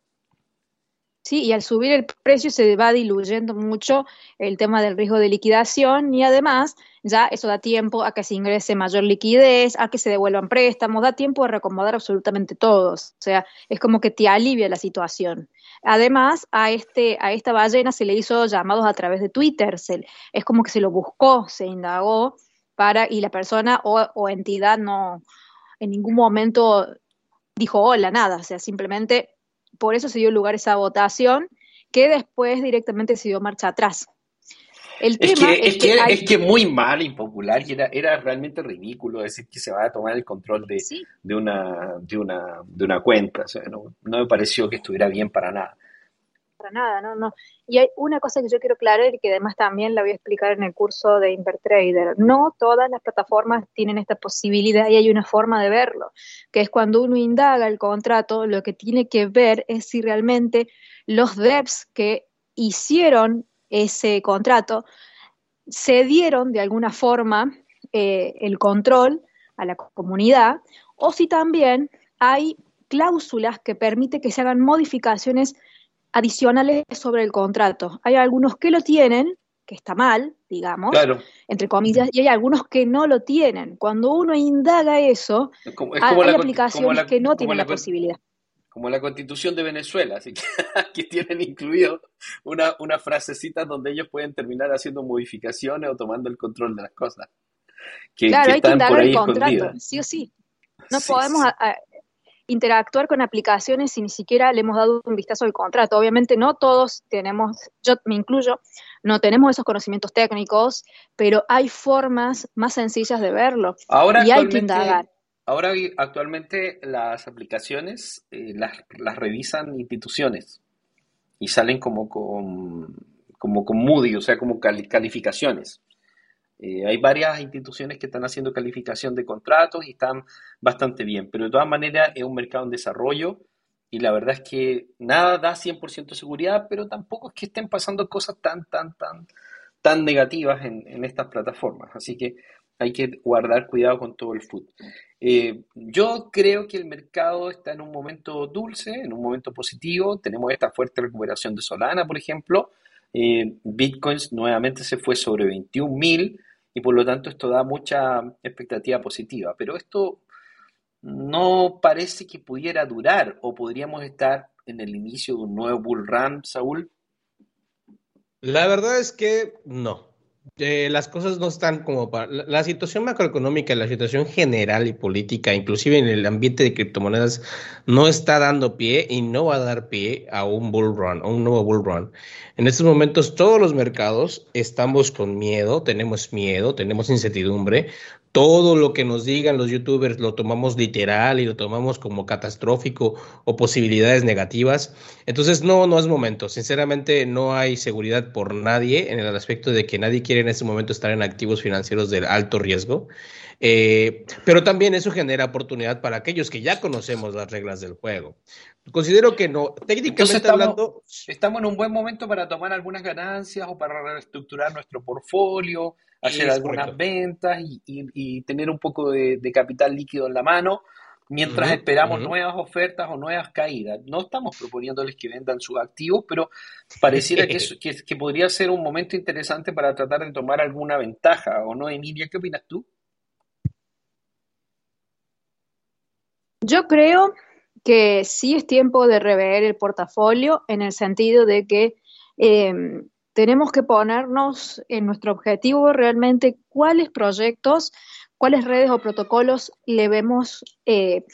[SPEAKER 3] Sí, y al subir el precio se va diluyendo mucho el tema del riesgo de liquidación y además ya eso da tiempo a que se ingrese mayor liquidez, a que se devuelvan préstamos, da tiempo de reacomodar absolutamente todos. O sea, es como que te alivia la situación. Además, a, este, a esta ballena se le hizo llamados a través de Twitter, es como que se lo buscó, se indagó para, y la persona o, o entidad no en ningún momento dijo hola, nada, o sea, simplemente por eso se dio lugar esa votación, que después directamente se dio marcha atrás.
[SPEAKER 2] El es tema que, es, es, que, que hay... es que muy mal, impopular, y era, era realmente ridículo decir que se va a tomar el control de, ¿Sí? de, una, de, una, de una cuenta. O sea, no, no me pareció que estuviera bien para nada
[SPEAKER 3] para nada, no, no. Y hay una cosa que yo quiero aclarar y que además también la voy a explicar en el curso de Invertrader. No todas las plataformas tienen esta posibilidad y hay una forma de verlo, que es cuando uno indaga el contrato, lo que tiene que ver es si realmente los devs que hicieron ese contrato cedieron de alguna forma eh, el control a la comunidad o si también hay cláusulas que permiten que se hagan modificaciones adicionales sobre el contrato. Hay algunos que lo tienen, que está mal, digamos, claro. entre comillas, y hay algunos que no lo tienen. Cuando uno indaga eso, como, hay, hay la, aplicaciones la, que no tienen la, la, posibilidad.
[SPEAKER 2] Como la constitución de Venezuela, así que, [laughs] que tienen incluido una, una frasecita donde ellos pueden terminar haciendo modificaciones o tomando el control de las cosas.
[SPEAKER 3] Que, claro, que hay que indagar el contrato, sí o sí. No sí, podemos sí. A, a, interactuar con aplicaciones si ni siquiera le hemos dado un vistazo al contrato. Obviamente no todos tenemos, yo me incluyo, no tenemos esos conocimientos técnicos, pero hay formas más sencillas de verlo
[SPEAKER 2] Ahora
[SPEAKER 3] y hay que indagar.
[SPEAKER 2] ahora actualmente las aplicaciones eh, las, las revisan instituciones y salen como con, como con Moody, o sea, como cali- calificaciones. Eh, hay varias instituciones que están haciendo calificación de contratos y están bastante bien, pero de todas maneras es un mercado en desarrollo y la verdad es que nada da 100% seguridad, pero tampoco es que estén pasando cosas tan, tan, tan, tan negativas en, estas plataformas. Así que hay que guardar cuidado con todo el food. Eh, yo creo que el mercado está en un momento dulce, en un momento positivo. Tenemos esta fuerte recuperación de Solana, por ejemplo. Eh, Bitcoins nuevamente se fue sobre 21.000 y por lo tanto esto da mucha expectativa positiva. Pero esto no parece que pudiera durar o podríamos estar en el inicio de un nuevo bull run, Saúl.
[SPEAKER 1] La verdad es que no. Eh, las cosas no están como para... La, la situación macroeconómica, la situación general y política, inclusive en el ambiente de criptomonedas, no está dando pie y no va a dar pie a un bull run, a un nuevo bull run. En estos momentos todos los mercados estamos con miedo, tenemos miedo, tenemos incertidumbre. Todo lo que nos digan los youtubers lo tomamos literal y lo tomamos como catastrófico o posibilidades negativas. Entonces, no, no es momento. Sinceramente, no hay seguridad por nadie en el aspecto de que nadie quiere en este momento estar en activos financieros de alto riesgo. Eh, pero también eso genera oportunidad para aquellos que ya conocemos las reglas del juego. Considero que no,
[SPEAKER 2] Entonces
[SPEAKER 1] técnicamente
[SPEAKER 2] estamos,
[SPEAKER 1] hablando,
[SPEAKER 2] estamos en un buen momento para tomar algunas ganancias o para reestructurar nuestro portfolio, hacer
[SPEAKER 1] es
[SPEAKER 2] algunas
[SPEAKER 1] correcto.
[SPEAKER 2] ventas y, y- y tener un poco de, de capital líquido en la mano mientras esperamos nuevas ofertas o nuevas caídas. No estamos proponiéndoles que vendan sus activos, pero pareciera que, eso- [laughs] que, que podría ser un momento interesante para tratar de tomar alguna ventaja, ¿o no, Emilia? ¿Qué opinas tú?
[SPEAKER 3] Yo creo que sí es tiempo de rever el portafolio en el sentido de que eh, tenemos que ponernos en nuestro objetivo realmente cuáles proyectos, cuáles redes o protocolos le vemos eh,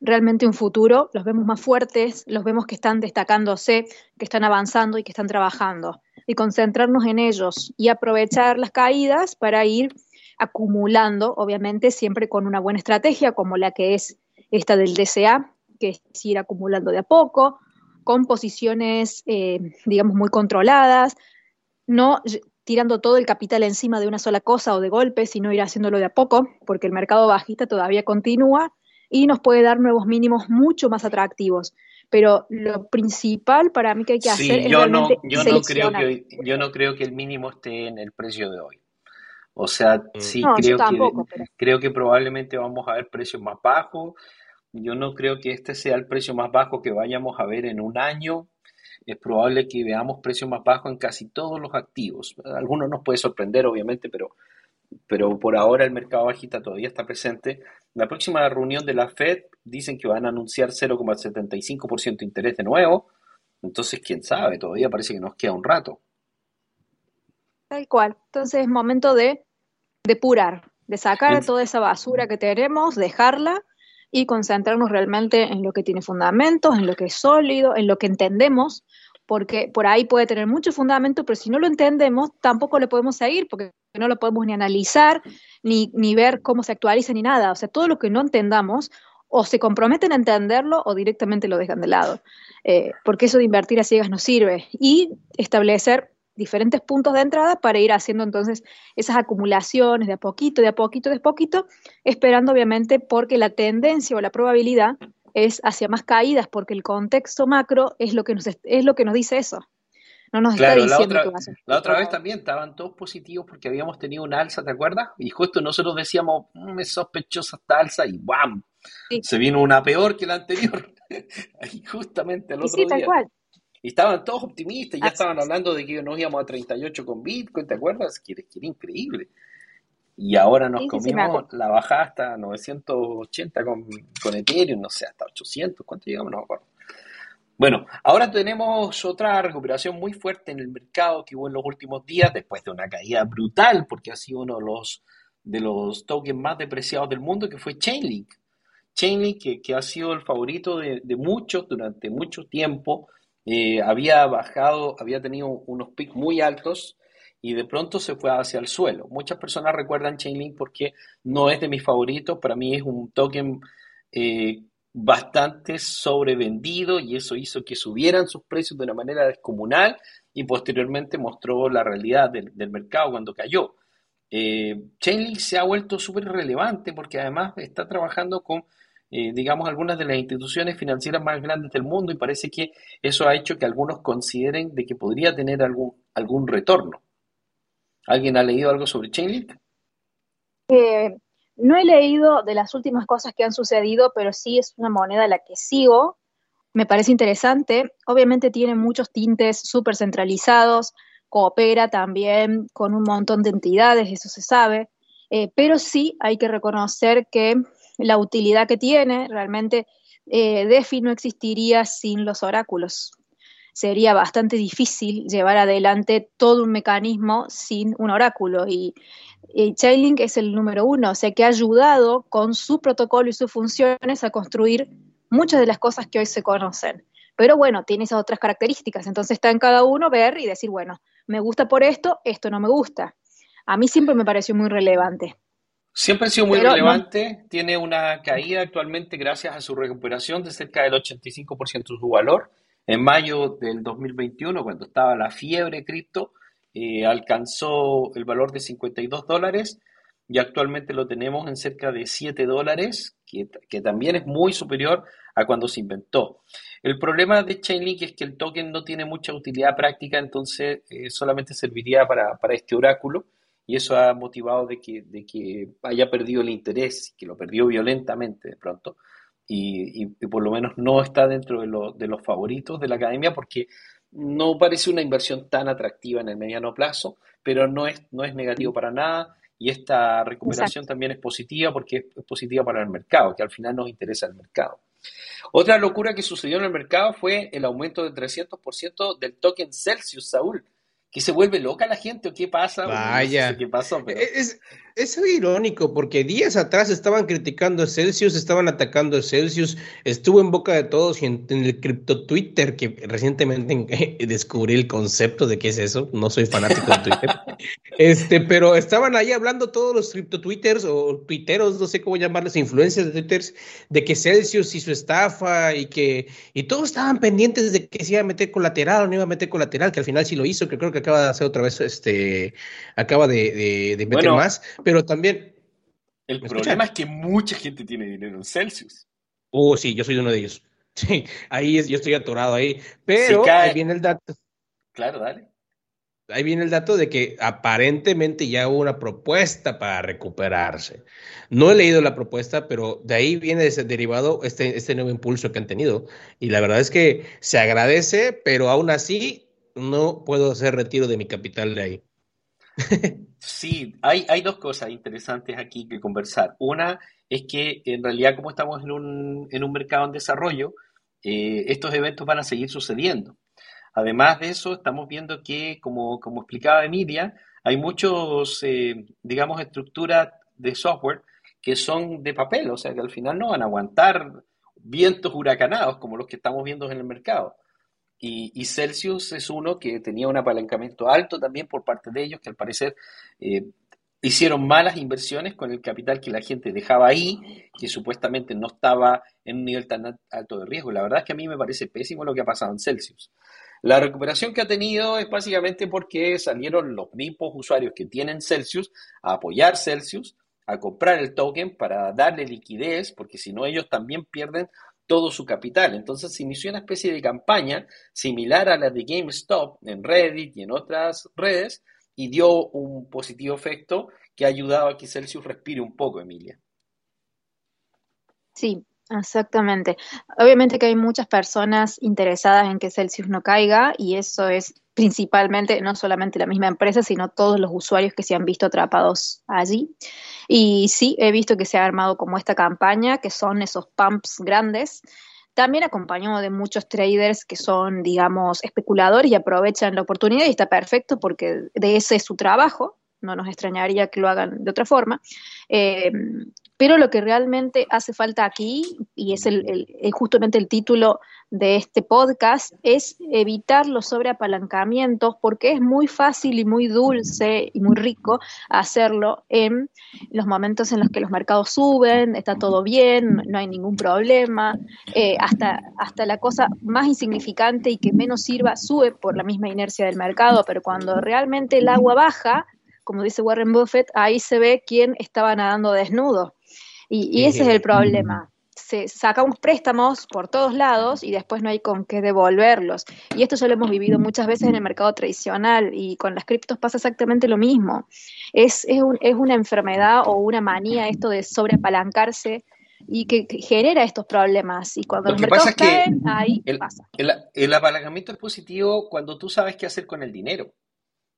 [SPEAKER 3] realmente un futuro, los vemos más fuertes, los vemos que están destacándose, que están avanzando y que están trabajando. Y concentrarnos en ellos y aprovechar las caídas para ir acumulando, obviamente siempre con una buena estrategia como la que es esta del DCA, que es ir acumulando de a poco, con posiciones, eh, digamos, muy controladas, no tirando todo el capital encima de una sola cosa o de golpe, sino ir haciéndolo de a poco, porque el mercado bajista todavía continúa y nos puede dar nuevos mínimos mucho más atractivos. Pero lo principal para mí que hay que hacer
[SPEAKER 2] Sí,
[SPEAKER 3] es
[SPEAKER 2] yo no,
[SPEAKER 3] realmente
[SPEAKER 2] yo no creo que yo no creo que el mínimo esté en el precio de hoy. O sea,
[SPEAKER 1] Mm.
[SPEAKER 2] sí
[SPEAKER 3] No,
[SPEAKER 2] creo que
[SPEAKER 3] tampoco, pero
[SPEAKER 2] creo que probablemente vamos a ver precios más bajos. Yo no creo que este sea el precio más bajo que vayamos a ver en un año. Es probable que veamos precios más bajos en casi todos los activos. Algunos nos puede sorprender, obviamente, pero, pero por ahora el mercado bajista todavía está presente. La próxima reunión de la Fed dicen que van a anunciar 0,75% de interés de nuevo. Entonces, quién sabe, todavía parece que nos queda un rato.
[SPEAKER 3] Tal cual. Entonces es momento de depurar, de sacar toda esa basura que tenemos, dejarla y concentrarnos realmente en lo que tiene fundamentos, en lo que es sólido, en lo que entendemos, porque por ahí puede tener mucho fundamento, pero si no lo entendemos, tampoco lo podemos seguir, porque no lo podemos ni analizar, ni, ni ver cómo se actualiza, ni nada. O sea, todo lo que no entendamos, o se comprometen a entenderlo o directamente lo dejan de lado, Eh, porque eso de invertir a ciegas no sirve. Y establecer diferentes puntos de entrada para ir haciendo entonces esas acumulaciones de a poquito, de a poquito, de a poquito, esperando obviamente porque la tendencia o la probabilidad es hacia más caídas, porque el contexto macro es lo que nos, es lo que nos dice eso. No nos está
[SPEAKER 2] Claro, la
[SPEAKER 3] diciendo
[SPEAKER 2] otra,
[SPEAKER 3] que va a ser.
[SPEAKER 2] la otra vez también estaban todos positivos porque habíamos tenido una alza, ¿te acuerdas? Y justo nosotros decíamos, "Mm, es sospechosa esta alza y ¡bam!
[SPEAKER 3] Sí.
[SPEAKER 2] Se vino una peor que la anterior. [laughs] Ahí justamente
[SPEAKER 3] Y
[SPEAKER 2] otro
[SPEAKER 3] sí, tal
[SPEAKER 2] día.
[SPEAKER 3] cual.
[SPEAKER 2] Y estaban todos optimistas, ya
[SPEAKER 3] Así
[SPEAKER 2] estaban
[SPEAKER 3] es.
[SPEAKER 2] hablando de que nos íbamos a 38 con Bitcoin, ¿te acuerdas? Que era, que era increíble. Y ahora nos
[SPEAKER 3] Sí, sí,
[SPEAKER 2] comimos la bajada hasta 980 con, con Ethereum, no sé, hasta 800, ¿cuánto llegamos? No me acuerdo. Bueno, ahora tenemos otra recuperación muy fuerte en el mercado que hubo en los últimos días, después de una caída brutal, porque ha sido uno de los, de los tokens más depreciados del mundo, que fue Chainlink. Chainlink, que, que ha sido el favorito de, de muchos durante mucho tiempo, había bajado, había tenido unos picos muy altos y de pronto se fue hacia el suelo. Muchas personas recuerdan Chainlink porque no es de mis favoritos, para mí es un token eh, bastante sobrevendido y eso hizo que subieran sus precios de una manera descomunal y posteriormente mostró la realidad del, del mercado cuando cayó. Eh, Chainlink se ha vuelto súper relevante porque además está trabajando con, eh, digamos, algunas de las instituciones financieras más grandes del mundo y parece que eso ha hecho que algunos consideren de que podría tener algún, algún retorno. ¿Alguien ha leído algo sobre Chainlink?
[SPEAKER 3] Eh, no he leído de las últimas cosas que han sucedido, pero sí es una moneda a la que sigo. Me parece interesante. Obviamente tiene muchos tintes súper centralizados, coopera también con un montón de entidades, eso se sabe, eh, pero sí hay que reconocer que la utilidad que tiene, realmente eh, DeFi no existiría sin los oráculos. Sería bastante difícil llevar adelante todo un mecanismo sin un oráculo y, y Chainlink es el número uno, o sea que ha ayudado con su protocolo y sus funciones a construir muchas de las cosas que hoy se conocen. Pero bueno, tiene esas otras características, entonces está en cada uno ver y decir, bueno, me gusta por esto, esto no me gusta. A mí siempre me pareció muy relevante.
[SPEAKER 2] Siempre ha sido muy
[SPEAKER 3] Pero no-
[SPEAKER 2] relevante, tiene una caída actualmente gracias a su recuperación de cerca del 85% de su valor. En mayo del 2021, cuando estaba la fiebre cripto, eh, alcanzó el valor de 52 dólares y actualmente lo tenemos en cerca de 7 dólares, que, que también es muy superior a cuando se inventó. El problema de Chainlink es que el token no tiene mucha utilidad práctica, entonces eh, solamente serviría para, para este oráculo y eso ha motivado de que, de que haya perdido el interés, que lo perdió violentamente de pronto, y, y- y por lo menos no está dentro de, lo- de los favoritos de la academia porque no parece una inversión tan atractiva en el mediano plazo, pero no es, no es negativo para nada, y esta recuperación también es positiva porque es, es positiva para el mercado, que al final nos interesa el mercado. Otra locura que sucedió en el mercado fue el aumento del 300% del token Celsius, Saúl. ¿Que se vuelve loca la gente o qué pasa? Bueno, no sé
[SPEAKER 1] Vaya.
[SPEAKER 2] qué pasó, pero...
[SPEAKER 1] Es, es irónico porque días atrás estaban criticando a Celsius, estaban atacando a Celsius, estuvo en boca de todos y en, en el cripto Twitter, que recientemente descubrí el concepto de qué es eso, no soy fanático de Twitter, [laughs] este, pero estaban ahí hablando todos los cripto Twitters o tuiteros, no sé cómo llamarles, influencers de Twitters, de que Celsius y su estafa y que, y todos estaban pendientes de que se iba a meter colateral o no iba a meter colateral, que al final sí lo hizo, que creo que acaba de hacer otra vez, este, acaba de, de, de meter
[SPEAKER 2] Bueno,
[SPEAKER 1] más, pero también,
[SPEAKER 2] El
[SPEAKER 1] ¿Me
[SPEAKER 2] problema
[SPEAKER 1] escuchan?
[SPEAKER 2] es que mucha gente tiene dinero en Celsius.
[SPEAKER 1] oh, sí, yo soy uno de ellos. [laughs] Sí, ahí es, yo estoy atorado ahí, pero ahí viene el dato,
[SPEAKER 2] Claro, dale.
[SPEAKER 1] ahí viene el dato de que aparentemente ya hubo una propuesta para recuperarse. No he leído la propuesta, pero de ahí viene ese derivado este, este nuevo impulso que han tenido. Y la verdad es que se agradece, pero aún así no puedo hacer retiro de mi capital de ahí. [laughs]
[SPEAKER 2] Sí, hay, hay dos cosas interesantes aquí que conversar. Una es que en realidad como estamos en un, en un mercado en desarrollo, eh, estos eventos van a seguir sucediendo. Además de eso, estamos viendo que, como, como explicaba Emilia, hay muchos, eh, digamos, estructuras de software que son de papel, o sea que al final no van a aguantar vientos huracanados como los que estamos viendo en el mercado. Y, y Celsius es uno que tenía un apalancamiento alto también por parte de ellos, que al parecer eh, hicieron malas inversiones con el capital que la gente dejaba ahí, que supuestamente no estaba en un nivel tan alto de riesgo. La verdad es que a mí me parece pésimo lo que ha pasado en Celsius. La recuperación que ha tenido es básicamente porque salieron los mismos usuarios que tienen Celsius a apoyar Celsius, a comprar el token para darle liquidez, porque si no ellos también pierden todo su capital. Entonces se inició una especie de campaña similar a la de GameStop en Reddit y en otras redes y dio un positivo efecto que ha ayudado a que Celsius respire un poco, Emilia.
[SPEAKER 3] Sí, exactamente. Obviamente que hay muchas personas interesadas en que Celsius no caiga y eso es principalmente no solamente la misma empresa, sino todos los usuarios que se han visto atrapados allí. Y sí, he visto que se ha armado como esta campaña, que son esos pumps grandes. También acompañado de muchos traders que son, digamos, especuladores y aprovechan la oportunidad y está perfecto porque de ese es su trabajo. No nos extrañaría que lo hagan de otra forma. Eh, Pero lo que realmente hace falta aquí, y es el, el- justamente el título de este podcast, es evitar los sobreapalancamientos, porque es muy fácil y muy dulce y muy rico hacerlo en los momentos en los que los mercados suben, está todo bien, no hay ningún problema, eh, hasta, hasta la cosa más insignificante y que menos sirva sube por la misma inercia del mercado, pero cuando realmente el agua baja, como dice Warren Buffett, ahí se ve quién estaba nadando desnudo. Y, y ese es el problema. Se, sacamos préstamos por todos lados y después no hay con qué devolverlos. Y esto ya lo hemos vivido muchas veces en el mercado tradicional y con las criptos pasa exactamente lo mismo. Es, es, un- es una enfermedad o una manía esto de sobreapalancarse y que, que genera estos problemas. Y cuando
[SPEAKER 2] Lo
[SPEAKER 3] los mercados
[SPEAKER 2] pasa es que
[SPEAKER 3] caen, ahí
[SPEAKER 2] el,
[SPEAKER 3] pasa.
[SPEAKER 2] el, el apalancamiento es positivo cuando tú sabes qué hacer con el dinero.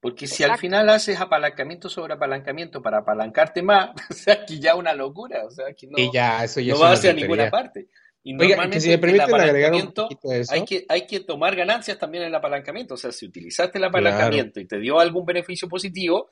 [SPEAKER 2] Porque si al final haces apalancamiento sobre apalancamiento para apalancarte más, [laughs] o sea, que ya una locura, o sea, que no,
[SPEAKER 1] Y ya, eso ya
[SPEAKER 2] no va hacia ninguna parte. Y
[SPEAKER 1] Oiga, que
[SPEAKER 2] normalmente
[SPEAKER 1] si me
[SPEAKER 2] el
[SPEAKER 1] permiten agregar un
[SPEAKER 2] apalancamiento
[SPEAKER 1] poquito de eso.
[SPEAKER 2] hay que, hay que tomar ganancias también en el apalancamiento. O sea, si utilizaste el apalancamiento y te dio algún beneficio positivo,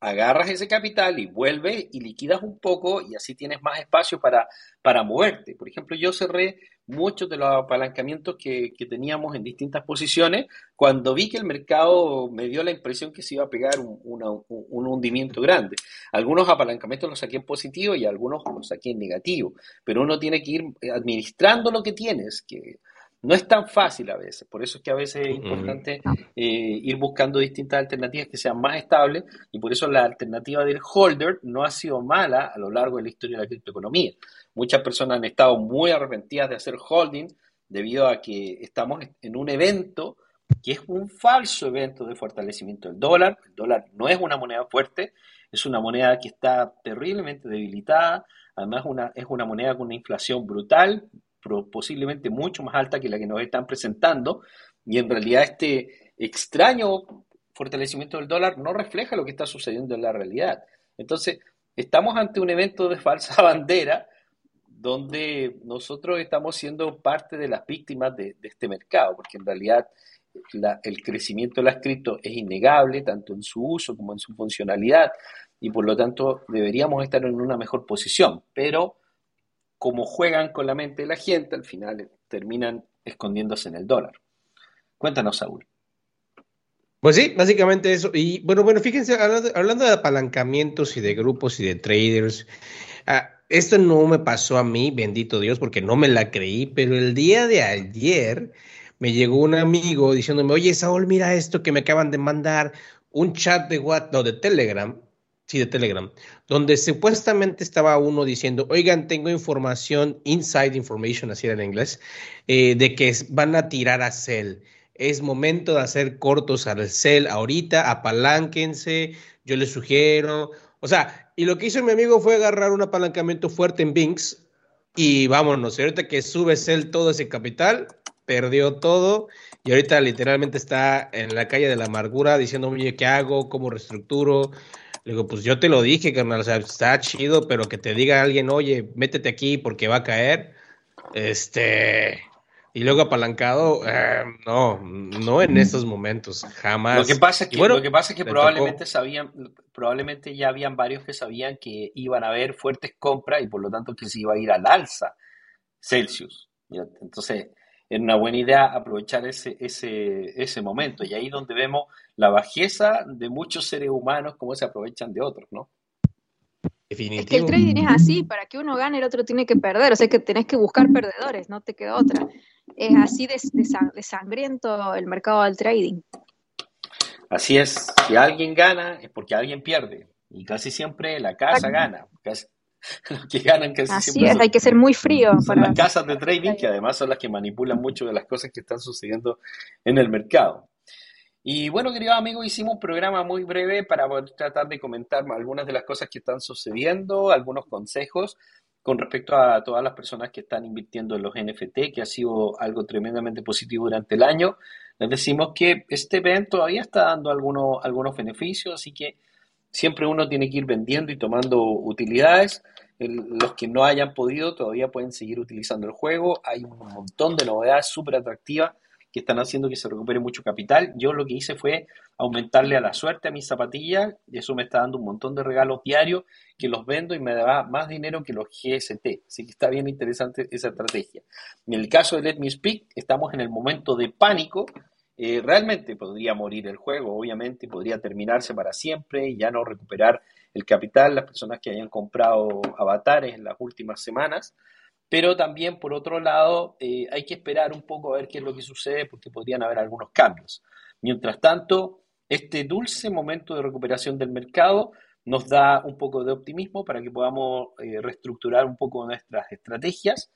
[SPEAKER 2] agarras ese capital y vuelves y liquidas un poco y así tienes más espacio para, para moverte. Por ejemplo, yo cerré muchos de los apalancamientos que, teníamos en distintas posiciones cuando vi que el mercado me dio la impresión que se iba a pegar un- un hundimiento grande. Algunos apalancamientos los saqué en positivo y algunos los saqué en negativo, pero uno tiene que ir administrando lo que tienes, que no es tan fácil a veces. Por eso es que a veces es importante eh, ir buscando distintas alternativas que sean más estables y por eso la alternativa del holder no ha sido mala a lo largo de la historia de la criptoeconomía. Muchas personas han estado muy arrepentidas de hacer holding debido a que estamos en un evento que es un falso evento de fortalecimiento del dólar. El dólar no es una moneda fuerte, es una moneda que está terriblemente debilitada, además una, es una moneda con una inflación brutal, posiblemente mucho más alta que la que nos están presentando, y en realidad este extraño fortalecimiento del dólar no refleja lo que está sucediendo en la realidad. Entonces, estamos ante un evento de falsa [laughs] bandera donde nosotros estamos siendo parte de las víctimas de, este mercado, porque en realidad el crecimiento de las cripto es innegable, tanto en su uso como en su funcionalidad, y por lo tanto deberíamos estar en una mejor posición, pero como juegan con la mente de la gente, al final terminan escondiéndose en el dólar. Cuéntanos, Saúl.
[SPEAKER 1] Pues sí, básicamente eso. Y bueno, bueno, fíjense, hablando, hablando de apalancamientos y de grupos y de traders, ah, esto no me pasó a mí, bendito Dios, porque no me la creí, pero el día de ayer me llegó un amigo diciéndome, oye, Saúl, mira esto que me acaban de mandar, un chat de WhatsApp, no, de Telegram, sí, de Telegram, donde supuestamente estaba uno diciendo, oigan, tengo información, inside information, así era en inglés, eh, de que van a tirar a Cell. Es momento de hacer cortos al Cell ahorita, apalánquense, yo les sugiero. O sea, y lo que hizo mi amigo fue agarrar un apalancamiento fuerte en Binks y vámonos. Y ahorita que sube Cell todo ese capital, perdió todo y ahorita literalmente está en la calle de la amargura diciendo, oye, ¿qué hago? ¿Cómo reestructuro? Le digo, pues yo te lo dije, carnal, o sea, está chido, pero que te diga alguien, oye, métete aquí porque va a caer. Este, y luego apalancado, eh, no, no en estos momentos, jamás.
[SPEAKER 2] Lo que pasa es que,
[SPEAKER 1] bueno,
[SPEAKER 2] lo que, pasa es que
[SPEAKER 1] le
[SPEAKER 2] probablemente
[SPEAKER 1] tocó.
[SPEAKER 2] sabían, probablemente ya habían varios que sabían que iban a haber fuertes compras y por lo tanto que se iba a ir al alza Celsius. Entonces, era una buena idea aprovechar ese, ese, ese momento. Y ahí donde vemos la bajeza de muchos seres humanos, cómo se aprovechan de otros, ¿no?
[SPEAKER 3] Es que el
[SPEAKER 1] Definitivo.
[SPEAKER 3] trading es así, para que uno gane el otro tiene que perder, o sea que tenés que buscar perdedores, no te queda otra. Es así de, de de sangriento el mercado del trading.
[SPEAKER 2] Así es, si alguien gana es porque alguien pierde. Y casi siempre la casa
[SPEAKER 3] Exacto.
[SPEAKER 2] gana. Casi- los [laughs] que ganan casi
[SPEAKER 3] Así
[SPEAKER 2] siempre
[SPEAKER 3] es,
[SPEAKER 2] son,
[SPEAKER 3] hay que ser muy frío para...
[SPEAKER 2] las casas de trading que además son las que manipulan mucho de las cosas que están sucediendo en el mercado. Y bueno, queridos amigos, hicimos un programa muy breve para poder tratar de comentar algunas de las cosas que están sucediendo, algunos consejos con respecto a todas las personas que están invirtiendo en los NFT, que ha sido algo tremendamente positivo durante el año. Les decimos que este evento todavía está dando algunos, algunos beneficios, así que siempre uno tiene que ir vendiendo y tomando utilidades. Los que no hayan podido todavía pueden seguir utilizando el juego. Hay un montón de novedades súper atractivas que están haciendo que se recupere mucho capital. Yo lo que hice fue aumentarle a la suerte a mis zapatillas y eso me está dando un montón de regalos diarios que los vendo y me da más dinero que los GST. Así que está bien interesante esa estrategia. En el caso de Let Me Speak, estamos en el momento de pánico. Eh, realmente podría morir el juego, obviamente, podría terminarse para siempre y ya no recuperar el capital las personas que hayan comprado avatares en las últimas semanas. Pero también, por otro lado, eh, hay que esperar un poco a ver qué es lo que sucede porque podrían haber algunos cambios. Mientras tanto, este dulce momento de recuperación del mercado nos da un poco de optimismo para que podamos eh, reestructurar un poco nuestras estrategias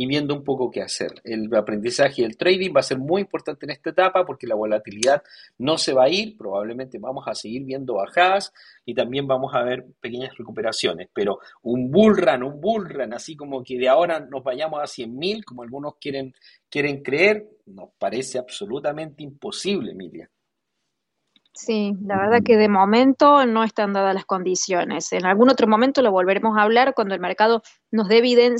[SPEAKER 2] y viendo un poco qué hacer. El aprendizaje y el trading va a ser muy importante en esta etapa porque la volatilidad no se va a ir, probablemente vamos a seguir viendo bajadas y también vamos a ver pequeñas recuperaciones, pero un bull run, un bull run, así como que de ahora nos vayamos a 100.000, como algunos quieren, quieren creer, nos parece absolutamente imposible, Emilia.
[SPEAKER 3] Sí, la verdad que de momento no están dadas las condiciones. En algún otro momento lo volveremos a hablar cuando el mercado nos dé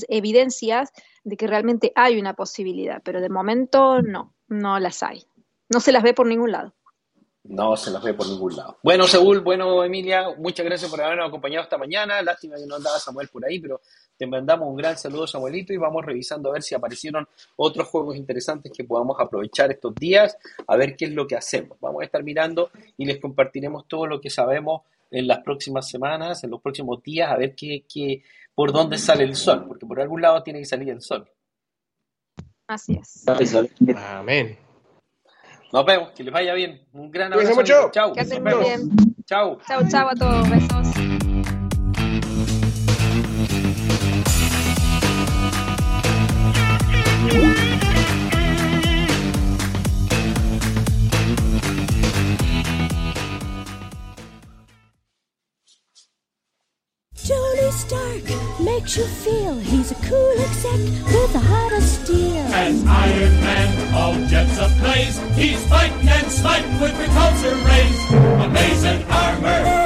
[SPEAKER 3] evidencias de que realmente hay una posibilidad, pero de momento no, no las hay. No se las ve por ningún lado.
[SPEAKER 2] No se las ve por ningún lado. Bueno, Saúl, bueno, Emilia, muchas gracias por habernos acompañado esta mañana. Lástima que no andaba Samuel por ahí, pero te mandamos un gran saludo, Samuelito, y vamos revisando a ver si aparecieron otros juegos interesantes que podamos aprovechar estos días, a ver qué es lo que hacemos. Vamos a estar mirando y les compartiremos todo lo que sabemos en las próximas semanas, en los próximos días, a ver qué, qué, por dónde sale el sol, porque por algún lado tiene que salir el sol.
[SPEAKER 3] Así es.
[SPEAKER 1] Amén.
[SPEAKER 2] Nos vemos, que les vaya bien. Un gran abrazo.
[SPEAKER 1] mucho.
[SPEAKER 2] Chao.
[SPEAKER 3] Que estén muy bien.
[SPEAKER 2] Chao.
[SPEAKER 3] Chao, chao a todos. Besos.
[SPEAKER 4] Tony Stark makes you feel he's a cool exec with a heart of steel.
[SPEAKER 5] As Iron Man, all jets ablaze, he's fighting and smiting with repulsor rays. Amazing armor,